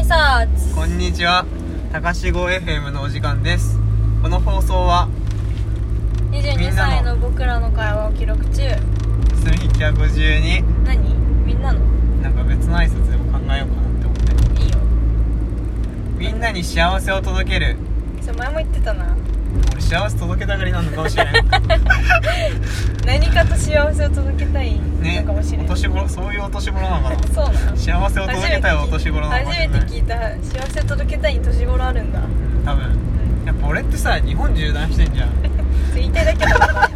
挨拶。こんにちは。高志号 FM のお時間です。この放送はみ22んなの歳の僕らの会話を記録中。住み152何？みんなの？なんか別の挨拶でも考えようかなって思って。いいよ。みんなに幸せを届ける。それ前も言ってたな俺幸せ届けたがりなのかもしれない 何かと幸せを届けたいねのかもしれない、お年頃そういうお年頃なのかな。そうなの。幸せを届けたいお年頃なのかもしれない初めて聞いた。幸せを届けたい年頃あるんだ。うん多分。やっぱ俺ってさ日本縦断してんじゃん。言いたいだけだ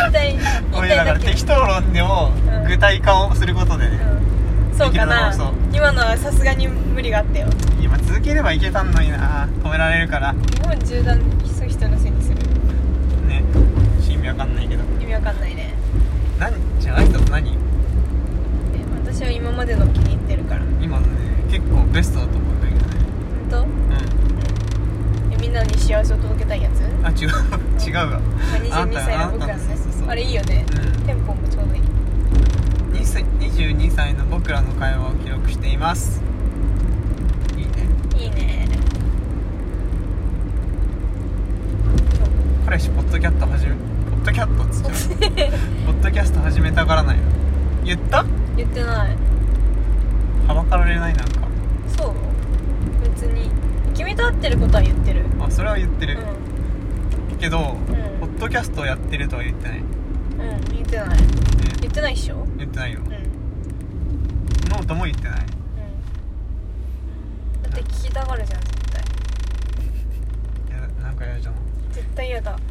言いたい。俺だから適当論でもうん具体化をすることでね、うん。そうかな。今のはさすがに無理があったよ。今続ければいけたのにな。止められるから。日本縦断する人のせいにするね意味わかんないけど。意味わかんないね。何？じゃあ挨拶何？え私は今までの気に入ってるから。今のね結構ベストだと思うんだけどね。本当？うえみんなに幸せを届けたいやつ、あ違う。違うわ。あ、22歳の僕らのね。あれいいよね、うん。テンポもちょうどいい。2歳22歳の僕らの会話を記録しています。いいね。いいね。彼氏ポッドキャスト始めドキャストっつっちゃうポッドキャスト始めたがらないの言った？言ってない。はばかられないなんか。そう。別に。君と会ってることは言ってる。あそれは言ってうん。る、けど、ん。ポッドキャストをやってるとは言ってない、ね、うん。言ってない。言ってないっしょ？言ってないよ。うん。うんノートも言ってない。だって聞きたがるじゃん絶対。いやなんか嫌じゃん。絶対嫌だ。ぜ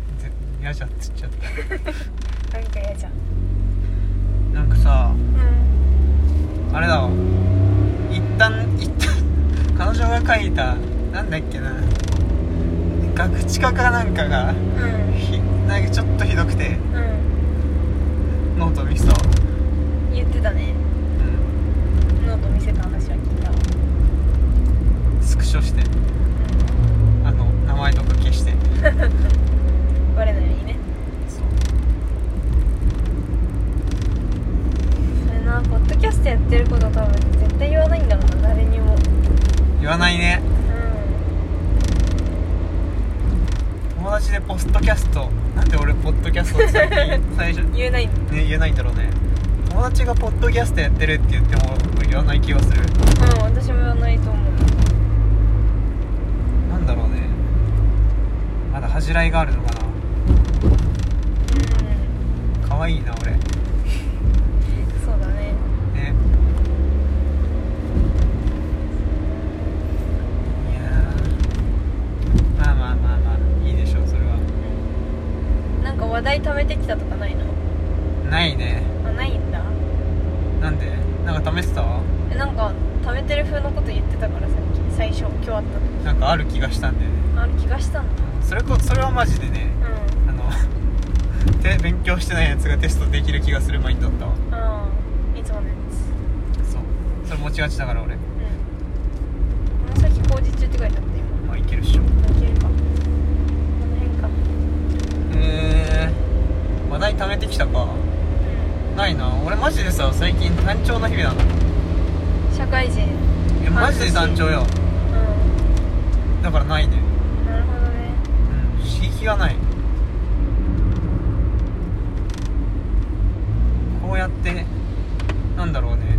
嫌じゃんっつっちゃった。なんか嫌じゃん。なんかさうん。あれだわ。一旦一旦彼女が書いたなんだっけな。学知化かなんかがうん。ひなんかちょっとひどくてうん。ノート見せたわ。言ってたね。うん。ノート見せた話は聞いたわ。スクショして。あの名前とか消して バレないようにね。そう。それなポッドキャストやってること多分絶対言わないんだろうな誰にも。言わないね。う友達でポストキャストなんで俺ポッドキャストって最近最初ん 言えないんだ。ね言えないんだろうね。友達がポッドキャストやってるって言っても俺言わない気がする。うん私も言わないと思う。なんだろうね。まだ恥じらいがあるのかな。うん可愛いな俺。ねそうだね。いやー。まあまあまあまあいいでしょうそれは。なんか話題貯めてきたとかないの？ないね。あないんだ。なんで？なんか試してた？えなんか貯めてる風のこと言ってたからさっき最初今日あったなんかある気がしたんだよね。のある気がしたんだ。それこそれはマジでね。うあのて勉強してないやつがテストできる気がするマインドだったわ。ん。ああいつものやつそう。それ持ちがちだから俺。うん。紫工事中って書いてあった今。まあいけるっしょ。いけるか。この辺か。へえー、話題貯めてきたか。うないな。俺マジでさ最近単調な日々な。のん社会人。いやマジで単調よ。うだからないね。んなるほどね。うん。刺激がないこうやってなんだろうね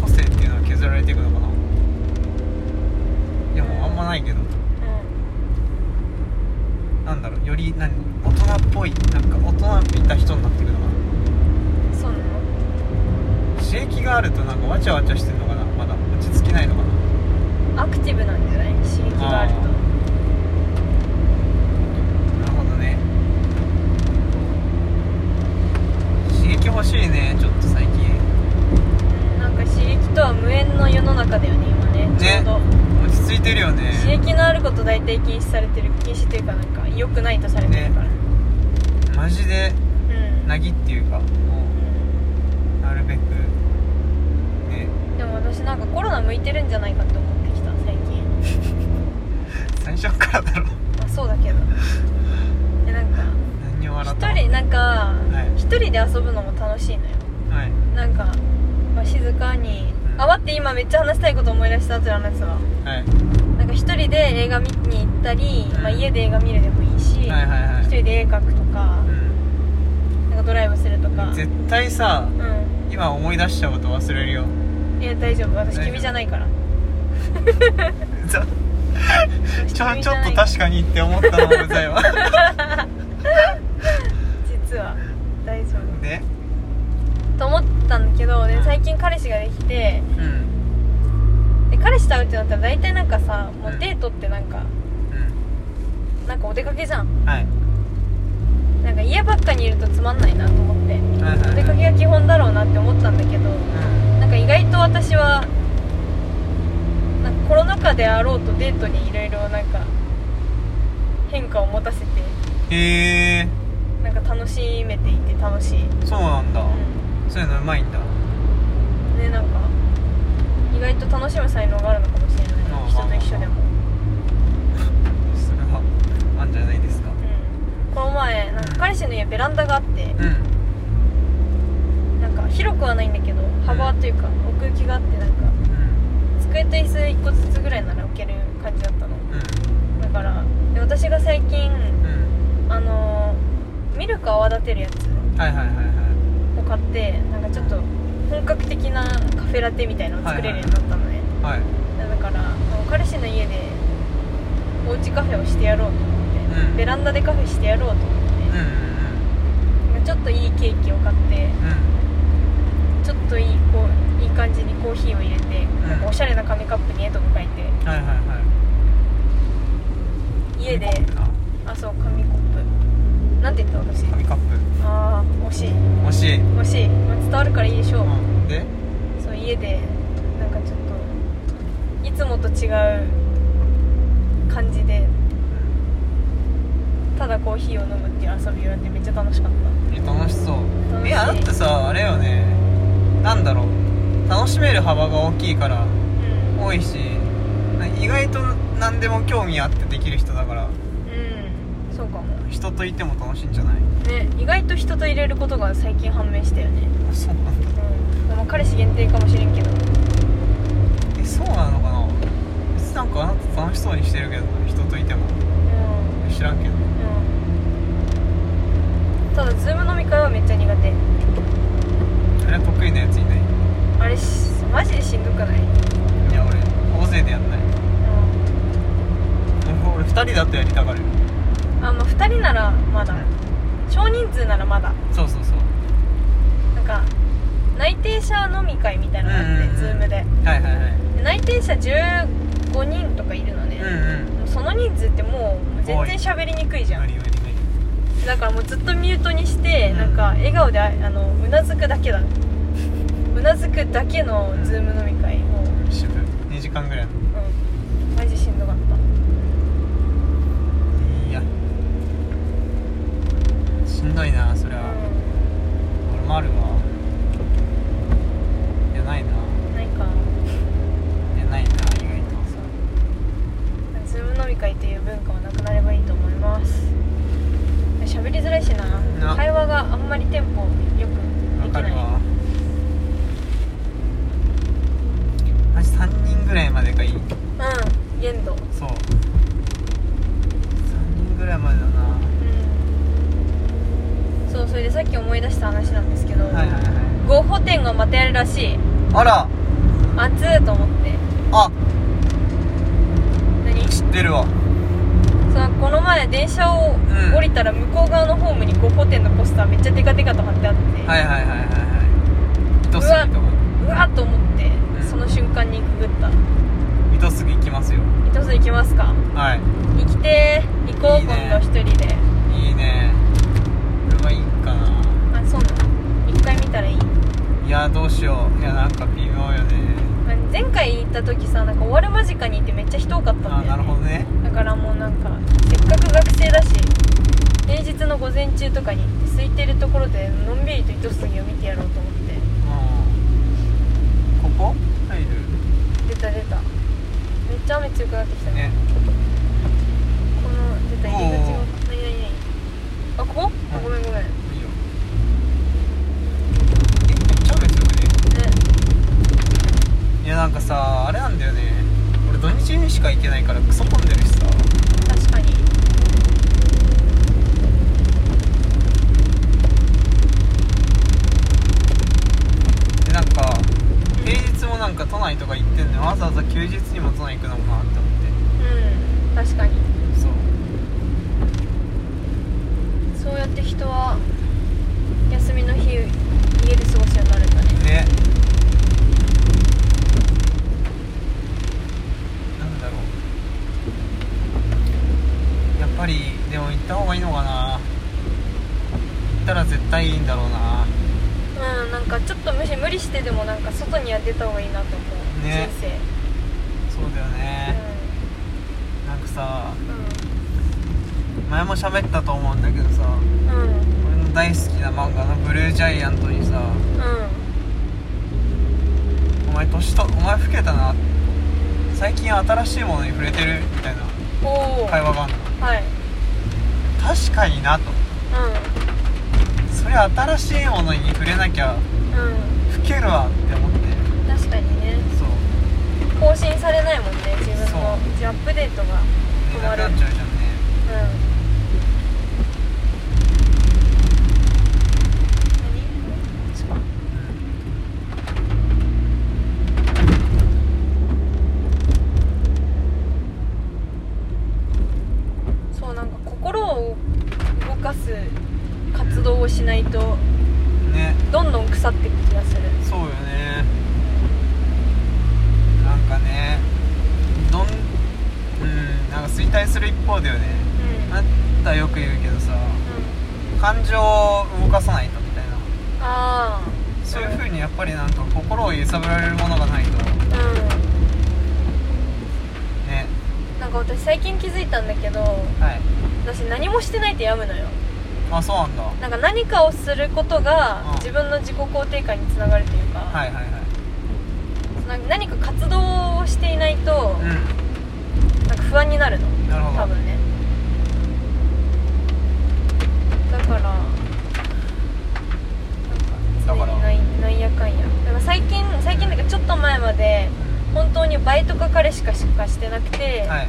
個性っていうのは削られていくのかな。いやもうあんまないけど。うなんだろうより何大人っぽいなんか大人びた人になってくのかな。んそうなの？刺激があるとなんかわちゃわちゃしてんのかな。まだ落ち着きないのかな。アクティブなんじゃない？刺激があるとあなるほどね刺激欲しいねちょっと最近。うんなんか刺激とは無縁の世の中だよね今ね。ちょうど、落ち着いてるよね。刺激のあること大体禁止されてる禁止というかなんか良くないとされてるから、マジでうん。なぎっていうかもうなるべく。ね。でも私なんかコロナ向いてるんじゃないかって思ってきた最近。最初からだろ。まあそうだけど笑った。一人なんかはい。一人で遊ぶのも楽しいのよ。はい。なんか、まあ、静かに。うん。あ待って今めっちゃ話したいこと思い出した後で話すわ。はい。なんか一人で映画見に行ったり、うん。まあ、家で映画見るでもいいし、はいはいはい。一人で絵描くとかうなんかドライブするとか。ん絶対さうん。今思い出したこと忘れるよ。いや大丈夫。私君じゃないから。ちょちょっと確かにって思ったのもうざいわ実は大丈夫。で？と思ったんだけどで最近彼氏ができてうん。で彼氏と会うってなったら大体なんかさもううん。デートってなんかうなんかお出かけじゃん。んはい。なんか家ばっかにいるとつまんないなと思ってはいはいお出かけが基本だろうなって思ったんだけどうん。なんか意外と私はなんかコロナ禍であろうとデートにいろいろなんか変化を持たせてへえなんか楽しめていて楽しい、そうなんだ。うそういうのうまいんだ。ん、ねなんか意外と楽しむ才能があるのかもしれない人と一緒でも、それはあんじゃないですか。うん、この前なんか彼氏の家ベランダがあって。うん。なんか広くはないんだけど幅というか奥行きがあってなんかうん。机と椅子1個ずつぐらいなら置ける感じだったの。うん。だからで私が最近うん。あのーミルク泡立てるやつ。はいはいはいはい。を買ってなんかちょっと本格的なカフェラテみたいなのを作れるようになったのね、はいだから彼氏の家でおうちカフェをしてやろうと思って、うん。ベランダでカフェしてやろうと思って、うんちょっといいケーキを買ってうん。ちょっといいこういい感じにコーヒーを入れて、なんかおしゃれな紙カップに絵とか書いて。うんはいはいはい。家であそう紙コップなんて言った私？紙カップ。ああ惜しい。惜しい。惜しい、まあ伝わるからいいでしょう、うんで？そう家でなんかちょっといつもと違う感じでただコーヒーを飲むっていう遊びをやってめっちゃ楽しかっえ楽しそう。楽しい。いやだってさあれよね。なんだろう。楽しめる幅が大きいからたうん。多いし意外と何でも興味あってできる人だから。うんそうかも。人といても楽しいんじゃない？ね意外と人と入れることが最近判明したよね。あそうなんだ。うん。でも彼氏限定かもしれんけど。えそうなのかな？別になんかあなた楽しそうにしてるけどな人といても。うん。知らんけど。うん。ただ Zoom 飲み会はめっちゃ苦手。あれ得意なやついない？あれしマジでしんどくない？いや俺大勢でやんない。俺2人だとやりたがるあまあ2人ならまだ少人数ならまだ。そうそうそう。なんか内定者飲み会みたいなのがあって、 Zoom で。はいはいはい。で内定者15人とかいるのね、うんうん。もうその人数ってもう全然喋りにくいじゃん。無理無理無理。だからもうずっとミュートにして、うん。なんか笑顔でああのうなずくだけだ。うなずくだけのズーム飲み会もう、渋2時間ぐらい。のうん、マジしんどかったいやしんどいなそれは、う俺もあるわ。いやないな。んないか。いやないな意外とそうズーム飲み会という文化はなくなればいいと思います。喋りづらいしな。な。会話があんまりテンポよくできない。わマジ3人ぐらいまでがいい。うん限度。そう。3人ぐらいまでだな。うんそうそれでさっき思い出した話なんですけど、はいはいはい。ゴッホ展がまたやるらしい。あら。熱ーと思って。あ。何？知ってるわ。そのこの前電車をうん。降りたら向こう側のホームにゴッホ展のポスターめっちゃデカデカと貼ってあって、はいはいはいはいはい。糸杉とかうわっと思って、うん。その瞬間にくぐった。糸杉行きますよ。糸数行きますか？はい。行きてー。行こういいね。今度一人でいいねこれはいいかなあそうなの一回見たらいいいやどうしよ。ういやなんか微妙よね。あ前回行った時さなんか終わる間近にいてめっちゃ人多かったんだよ、あね、なるほどね。だからもうなんかせっかく学生だし平日の午前中とかに行って空いてるところでのんびりと糸杉を見てやろうと思って。うん。ここ？入る？出た出た。めっちゃ雨強くなってきた。ね。ねこの出た入り口が何何何あここ、あごめんごめんいいよえめっちゃ雨強くねなんかさあれなんだよね。俺土日にしか行けないからクソ混んでるしさ。確かに。でなんか平日もなんか都内とか行ってんのよ。わざわざ休日にも都内行くのもなって思って。うん確かに。そう。そうやって人は休みの日家で過ごすようになるんだね。ねなんだろうやっぱりでも行った方がいいのかな。行ったら絶対いいんだろうな。うんなんかちょっとむし無理してでもなんか外には出た方がいいなと思う、ね。人生。そうだよね、なんかさう前も喋ったと思うんだけどさんうんうん俺の大好きな漫画の「ブルージャイアント」にさ「お前年とお前老けたな」最近新しいものに触れてる？みたいな会話があるのはい。確かになと。うそれ新しいものに触れなきゃんうん。老けるわって思って。確かにね。そう。更新されないもんね自分のそう。アップデートがね止まる。なくなっちゃうじゃん何そうなんか心を動かす活動をしないとうんねどんどん腐っていく気がするそうよねなんかねどんうんなんか衰退する一方だよねうんあんたよく言うけどさうん感情を動かさないとみたいなあそういう風にやっぱりなんか心を揺さぶられるものがないとあうんねなんか私最近気づいたんだけどはい私何もしてないと病むのよあそうなんだはなんか何かをすることがうん。自分の自己肯定感につながるというか、いはいはい。なんか何か活動をしていないとうなんか不安になるの。んなるほど。多分ね。だからなんか常になんなんや。かんやだから最近最近だけどちょっと前まで本当にバイトか彼しかしかしてなくて、はい。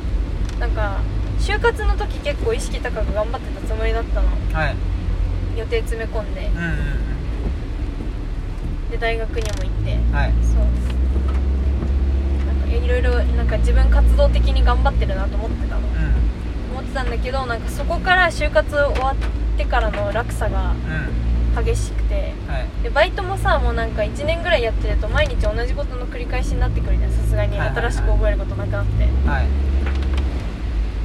なんか就活の時結構意識高く頑張ってたつもりだったの。はい予定詰め込んで。うんうんで大学にも行って。うんはい。そう。なんかいろいろなんか自分活動的に頑張ってるなと思ってたの。うん。思ってたんだけどなんかそこから就活終わってからの落差がうん。激しくて。はい。でバイトもさもうなんか1年ぐらいやってると毎日同じことの繰り返しになってくるじゃん。さすがに新しく覚えることなくなって。はい。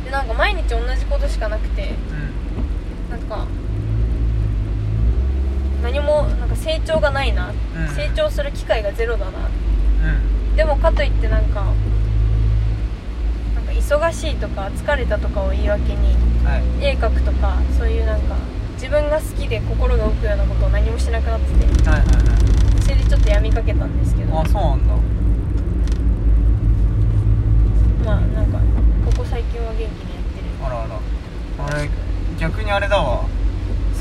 でなんか毎日同じことしかなくて。うん。なんか何もなんか成長がないな、うん。成長する機会がゼロだな。うん。でもかといってなんかなんか忙しいとか疲れたとかを言い訳にはい。絵描くとかそういうなんか自分が好きで心が動くようなことを何もしなくなっててはいはいはい。それでちょっとやみかけたんですけど。あそうなんだ。まあなんかここ最近は元気にやってる。あらあら。俺逆にあれだわ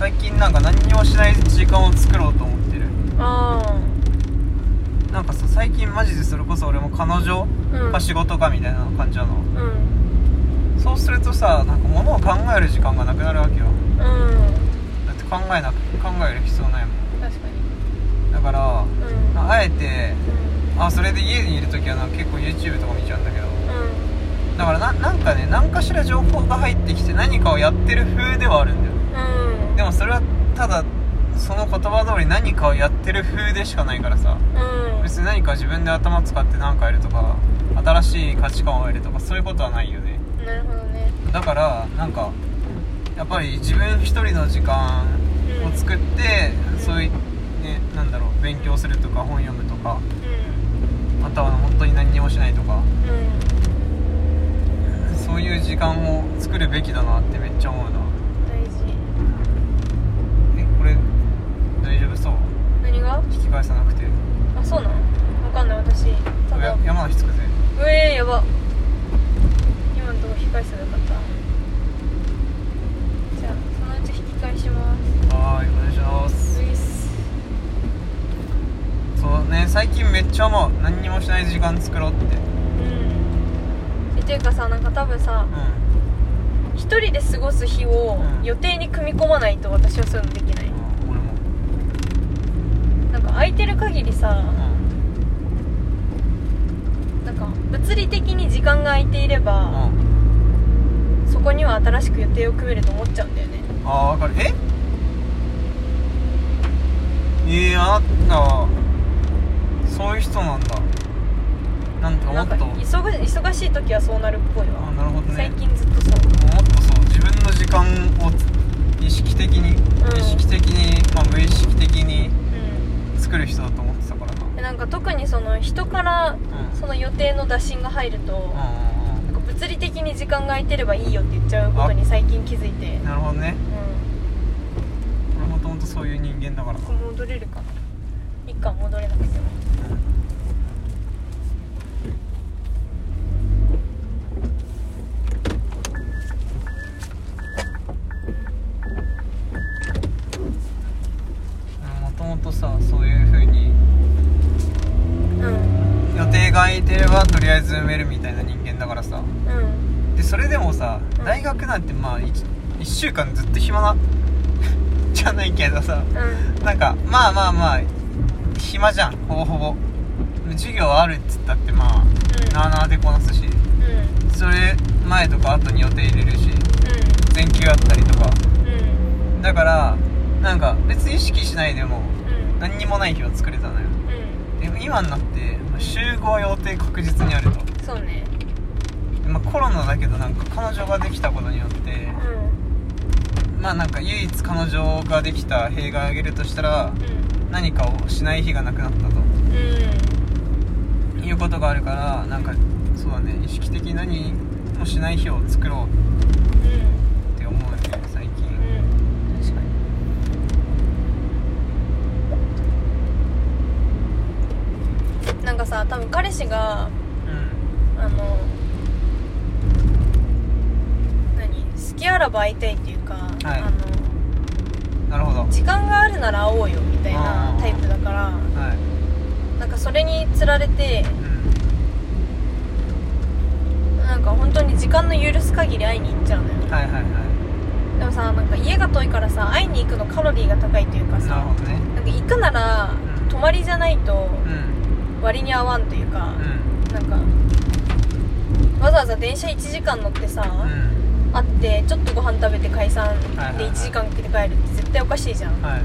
最近なんか何にもしない時間を作ろうと思ってる。あなんかさ最近マジでそれこそ俺も彼女か仕事かみたいな感じなの。うん。そうするとさなんか物を考える時間がなくなるわけよ。うん。だって考えなく考える必要ないもん。確かに。だからうん。あえてあそれで家にいる時はなんか結構 YouTube とか見ちゃうんだけど。うん。だからななんかね何かしら情報が入ってきて何かをやってる風ではあるんだよでもそれはただその言葉通り何かをやってる風でしかないからさ。うん。別に何か自分で頭使って何かやるとか新しい価値観を得るとかそういうことはないよね。なるほどね。だからなんかやっぱり自分一人の時間を作って、うん。そういうねなんだろう勉強するとか本読むとかうん。または本当に何にもしないとか。うん。そういう時間を作るべきだなってめっちゃ思うな大事えこれ大丈夫そう？何が？引き返さなくて。あそうなの？わかんない私。ただ。や山梨つくぜ。うえー、やば。今のとこ引き返せばよかった。じゃあそのうち引き返します。はーいお願いします。そうね最近めっちゃ思う。何にもしない時間作ろうって。うん。えっていうかさなんか多分さうん。一人で過ごす日をうん。予定に組み込まないと私はそういうのできない空いてる限りさうんなんか物理的に時間が空いていればうん。そこには新しく予定を組めると思っちゃうんだよね。ああ分かる。え？えー、あなたはそういう人なんだ。なんかもなんかっと忙忙しい時はそうなるっぽいあわなるほどね。最近ずっとそう。もっとそう自分の時間を意識的に、うん。意識的に、まあ、無意識的にうん作る人だと思ってたからな。でなんか特にその人からうん。その予定の打診が入るとうんうんなんか物理的に時間が空いてればいいよって言っちゃうことに最近気づいて。うんなるほどね。う俺もともとそういう人間だからな。ん戻れるかな。一巻戻れなくてももともとさそういう風にうん予定が空いてればとりあえず埋めるみたいな人間だからさうんでそれでもさうん大学なんてまあ 1, 週間ずっと暇な じゃないけどさうん。なんかまあまあまあ暇じゃんほぼほぼ。授業あるっつったってまあ、うん。なあなあでこなすし。うん。それ前とか後に予定入れるしう全休あったりとか。んうん。だからなんか別に意識しないでもうん。何にもない日は作れたのよ。うん。でも今になってまあ集合予定確実にあると。そうね。でまあ、コロナだけどなんか彼女ができたことによってうまあなんか唯一彼女ができた弊害を挙げるとしたらんうん。何かをしない日がなくなったと。うん。いうことがあるからなんかそうだね。意識的に何もしない日を作ろう。うんって思うね最近。うん。確かに。なんかさ多分彼氏がうん。あの何好きあらば会いたいっていうか、はい。あなるほど。の時間があるなら会おうよみたいなタイプだからはい。なんかそれにつられてうん。なんか本当に時間の許す限り会いに行っちゃうのよ。はいはいはでもさなんか家が遠いからさ会いに行くのカロリーが高いというかさね。なんか行くならうん。泊まりじゃないとうん。割に合わんというかうん。なんかわざわざ電車1時間乗ってさ、うん会ってちょっとご飯食べて解散はいはいはい。で1時間かけて帰るって絶対おかしいじゃん。はい。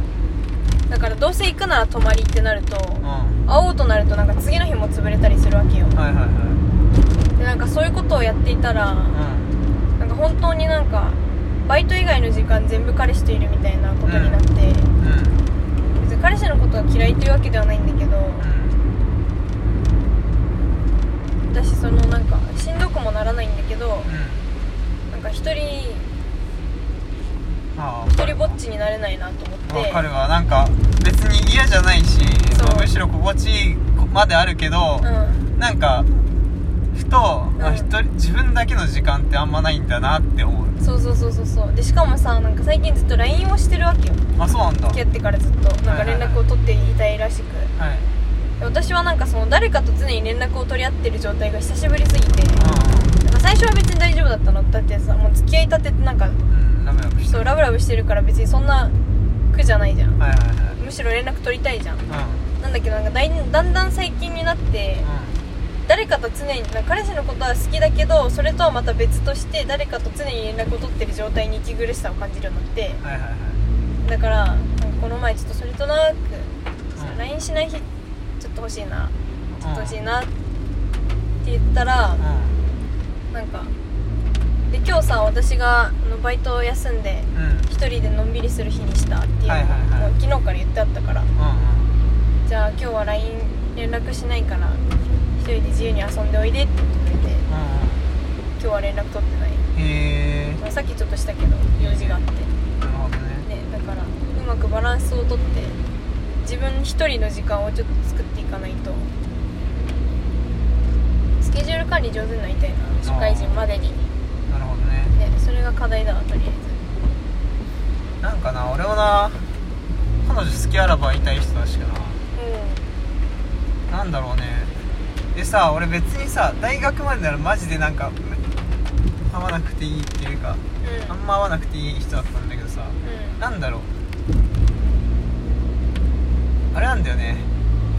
だからどうせ行くなら泊まりってなるとうん。会おうとなるとなんか次の日も潰れたりするわけよ。はいはいはでなんかそういうことをやっていたらいうん。なんか本当になんかバイト以外の時間全部彼氏といるみたいなことになって、うん。別に彼氏のことが嫌いというわけではないんだけど私そのなんかしんどくもならないんだけどうんうんなんか一人ああ一人ぼっちになれないなと思って。わかるわ。なんか別に嫌じゃないし、むしろ心地いいまであるけど、うん。なんかふと、まあ、うん。一人自分だけの時間ってあんまないんだなって思う。そうそうそうそうそう。でしかもさなんか最近ずっと LINE をしてるわけよ。あそうなんだ。付き合ってからずっと。なんか連絡を取っていたいらしく。はい。で私はなんかその誰かと常に連絡を取り合ってる状態が久しぶりすぎて。うなんか最初は別に大丈夫だったの。だってさもう付き合いたてってなんかんうんラブラブしてる。そうラブラブしてるから別にそんな苦じゃないじゃん。はいはいはい。むしろ連絡取りたいじゃん。うん。なんだけどなんかだいだんだん最近になって誰かと常になんか彼氏のことは好きだけどそれとはまた別として誰かと常に連絡を取ってる状態に息苦しさを感じるようになって。うんはいはいはい。だからなんかこの前ちょっとそれとなく、うん。LINE しない日ちょっと欲しいな。ちょっと欲しいうんなって言ったら、なんかで今日さ私があのバイトを休んでうん。うん一人でのんびりする日にしたっていうのを、はいはいはい。もう昨日から言ってあったから。うんじゃあ今日は LINE 連絡しないから一人で自由に遊んでおいでって言ってくれてうん。今日は連絡取ってない、うんへえまあさっきちょっとしたけど用事があって。ねなるほどね。だからうまくバランスをとって自分一人の時間をちょっと作っていかないと。スケジュール管理上手になりたいな社会人までに。なるほどね。ねそれが課題だわとりあなんかな俺もな彼女好きあらば会いたい人だしかな。えなんだろうね。でさ俺別にさ大学までならマジでなんか会わなくていいっていうかうん。あんま会わなくていい人だったんだけどさ。うん。なんだろう。あれなんだよね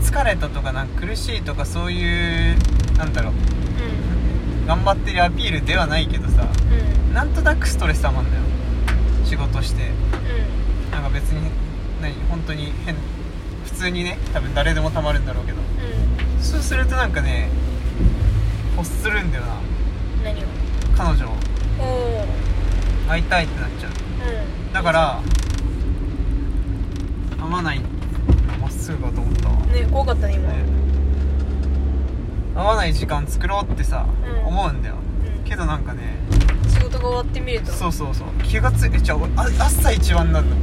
疲れたとかなんか苦しいとかそういうなんだろう。頑張ってるアピールではないけどさうん。うんなんとなくストレスたまんだよ。仕事して。うん。なんか別に何本当に変普通にね多分誰でもたまるんだろうけど。うん。そうするとなんかね欲するんだよな。何を？彼女を。会いたいってなっちゃう。うん。だから会わないすぐかと思った。わねね怖かったね今、会わない時間作ろうってさ、うん。思うんだよ。うん。けどなんかね仕事が終わってみるとそうそうそう。気がついえじゃああ朝一番なんだ。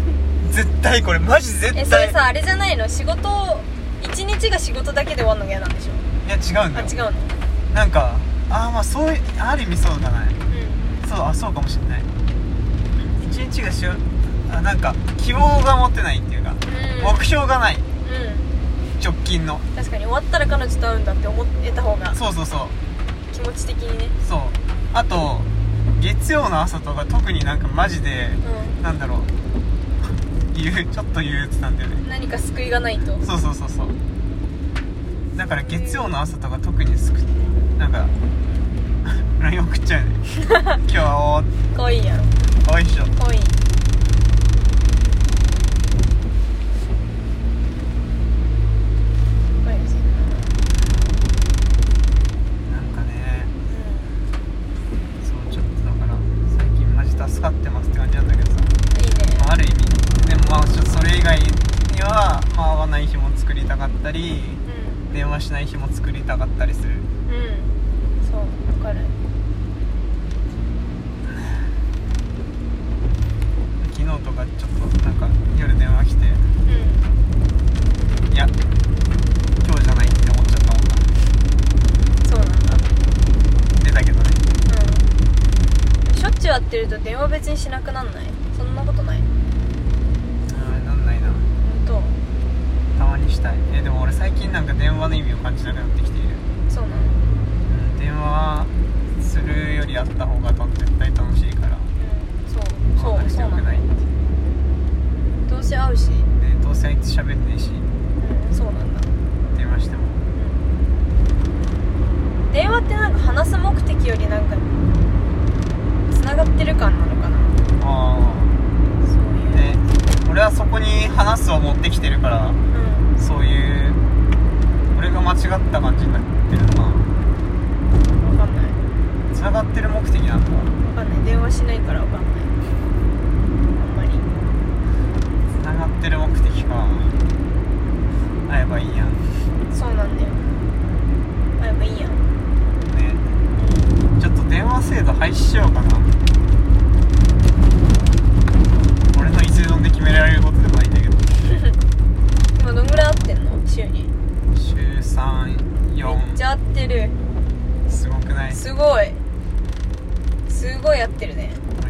絶対これマジ絶対。えそれさあれじゃないの？仕事一日が仕事だけで終わるのが嫌なんでしょ？いや違うんだよ。あ違うの？なんかああまあそういうある意味そうじゃないうん。そうあそうかもしれない。一日がしよあなんか希望が持てないっていうか、うん。目標がない。うん。直近の。確かに終わったら彼女と会うんだって思えた方がそうそうそう。気持ち的にね。そう。あと月曜の朝とか特になんかマジでうなんだろう。言うちょっと憂鬱なんだよね。ん何か救いがないと。そうそうそうそう。だから月曜の朝とか特にすくなんか LINE 送っちゃうね。今日はかわいいや。んおおいしょ。かわいい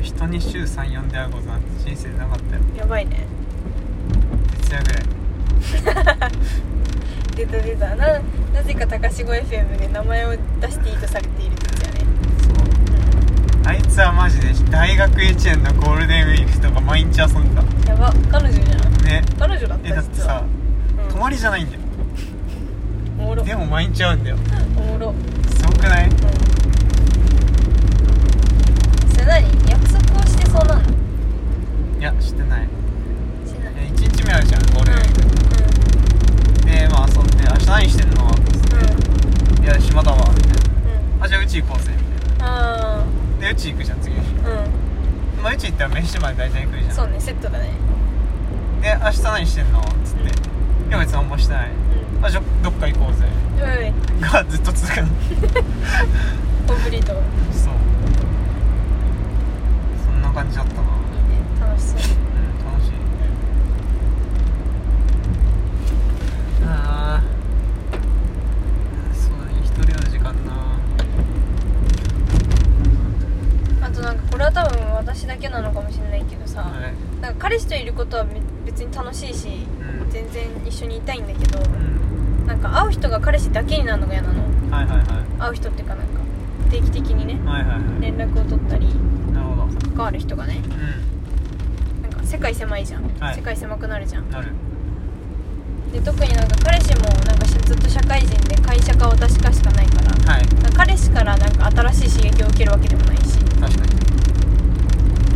人に週34で会うことなん。て人生でなかったよ。やばいね。徹夜ぐらい。出た出た。ななぜか高志 FM で名前を出していいとされている時やね。そう。あいつはマジで大学1年のゴールデンウィークとか毎日遊んでうんやば。彼女じゃん。たね。彼女だっえだた実はってさうん。泊まりじゃないんだよ。おもろ。でも毎日会うんだよ。おもろ。すごくない？うん。それ何？なの。いやしてない。しない。え1日目あるじゃんゴールデンウィーク。うでまあ遊んで「明日何してんの?」って言んうん。って「いや暇だわ」みたいな。うん「あじゃあうち行こうぜ」みたいあなでうち行くじゃん次。の日まあうち行ったら飯まで大体来るじゃん。んそうねセットだね。で「明日何してんの?」っつって「いや別に何もしてない」うん。あじゃあどっか行こうぜ。うん。がずっと続くの。コンプリート。そう感じだったなうん楽しそう楽しいああそうだね一人の時間なあとなんかこれは多分私だけなのかもしれないけどさ、はいなんか彼氏といることはめ別に楽しいしうん全然一緒にいたいんだけどうんなんか会う人が彼氏だけになるのが嫌なのはいはいはい会う人っていうかなんか定期的にねはいはいはい連絡を取ったりなるほど関わる人がねうなんか世界狭いじゃん、はい世界狭くなるじゃんんなるで特になんか彼氏もなんかしずっと社会人で会社か私かしかないからはいなんか彼氏からなんか新しい刺激を受けるわけでもないし確かに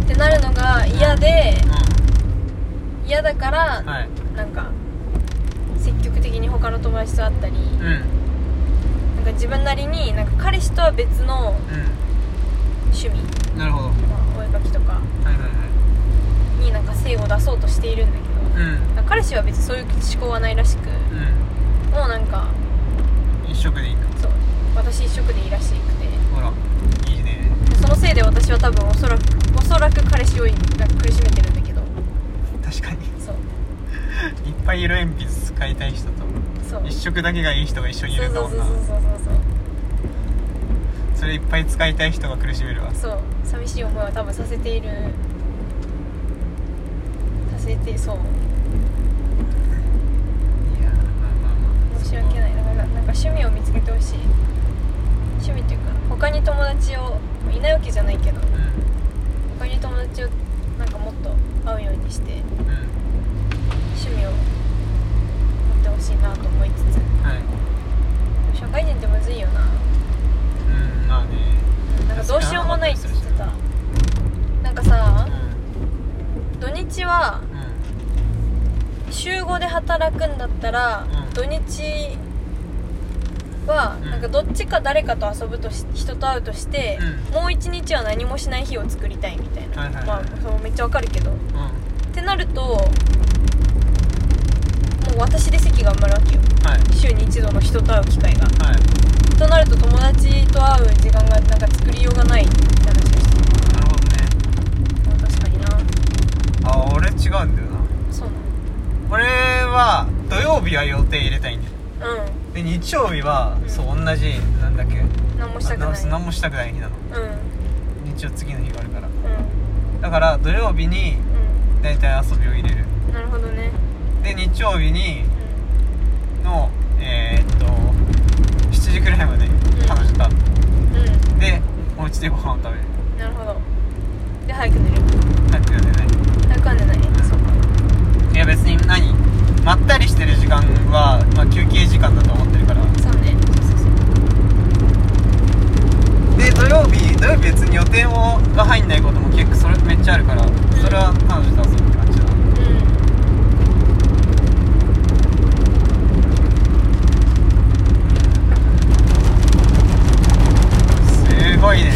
ってなるのが嫌でう嫌だからんはいなんか積極的に他の友達と会ったりうんうんなんか自分なりになんか彼氏とは別の趣味、なるほどはいまあ、お絵描きとかはいはいになんか精を出そうとしているんだけどうん。彼氏は別にそういう思考はないらしくうもうなんかん一色でいいんだそう。私一色でいいらしくて。ほらいいね。でそのせいで私は多分おそらくおそらく彼氏を苦しめてるんだけど。確かに。そう。いっぱい色鉛筆使いたい人とそう。一色だけがいい人が一緒にいそうるかもなそうそうそうそう。それいっぱい使いたい人が苦しめるわ。そうそう。寂しい思いは多分させているさせてそう申し訳ない。だからなんか趣味を見つけてほしい。趣味っていうか他に友達をいないわけじゃないけどう他に友達をなんかもっと会うようにしてんうん。趣味を持ってほしいなと思いつつ。はい。社会人ってむずいよな。うんまあね。なんかどうしようもないって言ってた。なんかさう土日は週5で働くんだったら、うん。土日はうんなん。かどっちか誰かと遊ぶとし人と会うとして、もう一日は何もしない日を作りたいみたいな、はいはいはい。まあそうめっちゃわかるけど。っうん。てなるともう私で席が埋まるわけよ。はい。週に一度の人と会う機会が。はい。となると友達と会う時間がなんか作りようがないって話をしてなるほどね。あ確かにな。あ俺違うんだよ俺は土曜日は予定入れたいんだよので日曜日は、うん。そう同じなんだっけ？うん何もしたくない。あ何もしたくない日なの。うん。日曜次の日があるから。うだから土曜日にんうん。大体遊びを入れる。なるほどね。で日曜日にうのえー、っと7時くらいまで彼女と会っんうでお家でご飯を食べる。なるほど。で早く寝る。早くやってない。早くは寝ないいや別に何？まったりしてる時間は、まあ、休憩時間だと思ってるから。そうねそうそうで土曜日土曜日別に予定もが入んないことも結構それめっちゃあるからそれは彼女と遊ぶって感じだな。すごいね。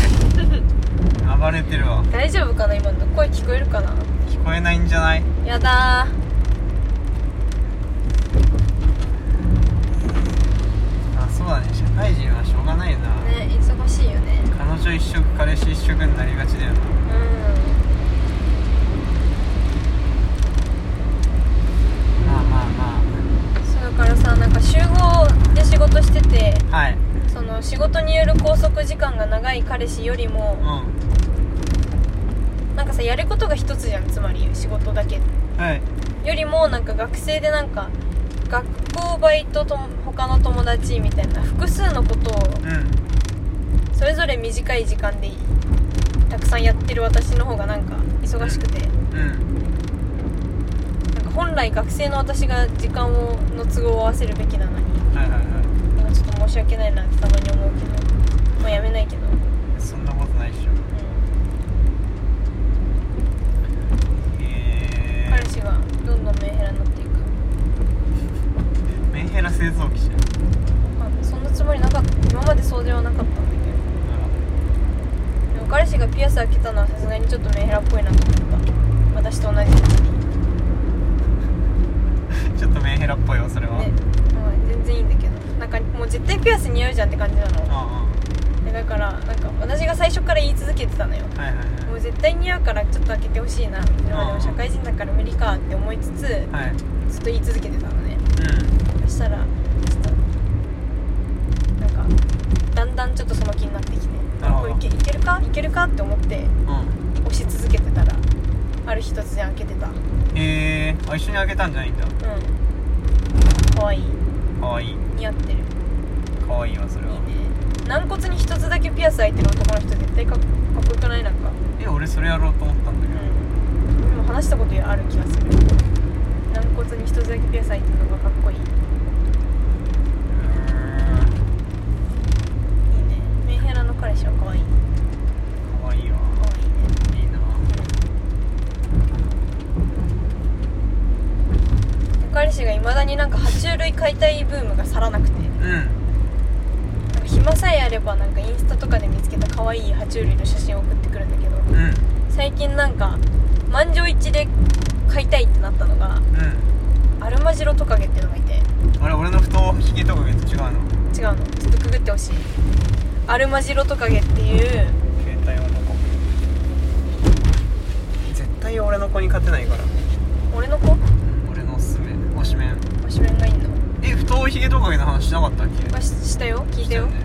暴れてるわ。うん大丈夫かな今の声聞こえるかな？聞こえないんじゃない？やだあそうだね社会人はしょうがないよな、ーね忙しいよね。彼女一色彼氏一色になりがちだよな。うまあまあまんそうだからさなんか集合で仕事しててあはい。その仕事による拘束時間が長い彼氏よりもうなんかさやることが一つじゃんつまり仕事だけ。んはい。よりもなんか学生でなんか学校バイトと他の友達みたいな複数のことをうん。それぞれ短い時間でたくさんやってる私の方がなんか忙しくてうん。なんか本来学生の私が時間をの都合を合わせるべきなのにはいはいはなんかちょっと申し訳ないなってたまに思うけどもうやめないけど、うん、いそんなことないでしょ。え彼氏がどんどんメンヘラになっていくー、メンヘラ製造機じゃん。あそんなつもりなかった今までそうではなかったんだけど。でも彼氏がピアス開けたのはさすがにちょっとメンヘラっぽいなと思った。私と同じ。ちょっとメンヘラっぽいわそれは、ね、うん、全然いいんだけど。なんかもう絶対ピアス似合うじゃんって感じなの。あでだからなんか私が最初から言い続けてたのよ。あはいはいはい。もう絶対似合うからちょっと開けてほしいなでもでうんも社会人だから無理かって思いつつずっはいと言い続けてたのね。うんそしたらちょっとなんかだんだんちょっとその気になってきてこれいけいけるか？いけるかって思ってうん。押し続けてたらある日突然開けてた。うんえー、あ一緒にあげたんじゃないんだ。かわいい。かわいい。似合ってる。可愛いわそれは。いいね。軟骨に一つだけピアス開いてる男の人絶対かっかっこよくない？なんか。え俺それやろうと思ったんだけど。うん。でも話したことある気がする。軟骨に一つだけピアス開いてるのがかっこいいいいねメンヘラの彼氏は可愛い。可愛いわ。可愛いね。いいな。彼氏がいまだになんか爬虫類飼いたいブームが去らなくて。うん。暇さえあればなんかインスタとかで見つけた可愛い爬虫類の写真を送ってくるんだけどうん。最近なんか満場一致で飼いたいってなったのがうん。アルマジロトカゲっていうのがいて。あれ俺の太ひげとかが違うの？違うの。ちょっとくぐってほしいアルマジロトカゲっていう。携帯はどこ絶対俺の子に勝てないから。俺の子？俺のおすすめ。推しメン推しメンがいんのえ太ひげトカゲの話しなかったっけ？あししたよ。聞いたよね。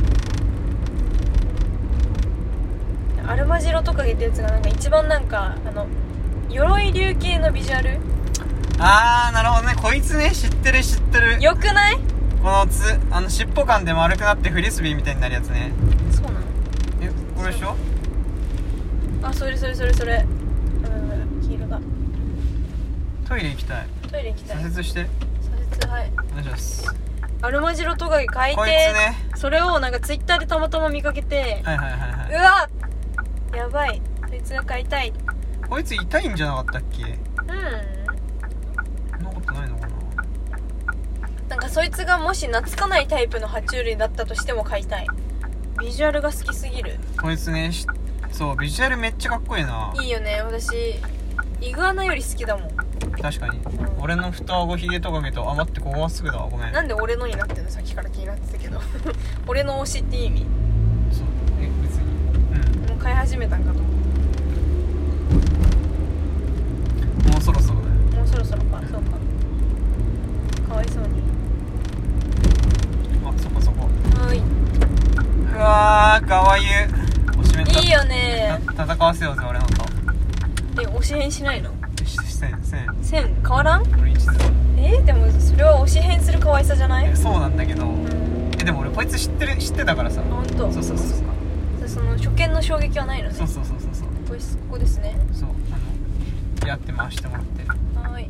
アルマジロトカゲってやつがなんか一番なんかあの鎧竜系のビジュアル？あーなるほどね。こいつね。知ってる知ってる。よくない？このつあの尻尾感で丸くなってフリスビーみたいになるやつね。そうなの。えこれでしょ？あそれそれそれそれ。うん黄色だトイレ行きたい。トイレ行きたい。左折して。左折はい。お願いします。アルマジロトカゲ書いてね。それをなんかツイッターでたまたま見かけて、はいはいはいはうわやばい。そいつが買いたいい。こいつ痛いんじゃなかったっけ？うんなことないのかななんかそいつがもし懐かないタイプの爬虫類だったとしても買いたい。ビジュアルが好きすぎる。こいつねしそうビジュアルめっちゃかっこいいな。いいよね。私イグアナより好きだもん。確かに。ん。俺の太顎ひげトカゲとあ待ってここまっすぐだわ。ごめん。なんで俺のになってんの？さっきから気になってたけど。俺の推しって意味。そう。え別に。もう買い始めたんかと思っう。んもうそろそろだよたもうそろそろか。そうか。かわいそうにあそこそこはーいうわーかわいい。おしめた。いいよね。た戦わせようぜ俺のとえ推し変しないの？しせんせん。線変わらん？俺一途。えー、でもそれは推し変する可愛さじゃない？えそうなんだけど。うん。えでも俺こいつ知ってる知ってたからさ。本当。そうそうそうそう。その初見の衝撃はないのね。そうそうそうそうそう。ここですね。そうあのやって回してもらってはーい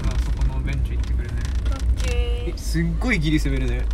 俺はそこのベンチ行ってくるねオッケーすっごいギリ攻めるね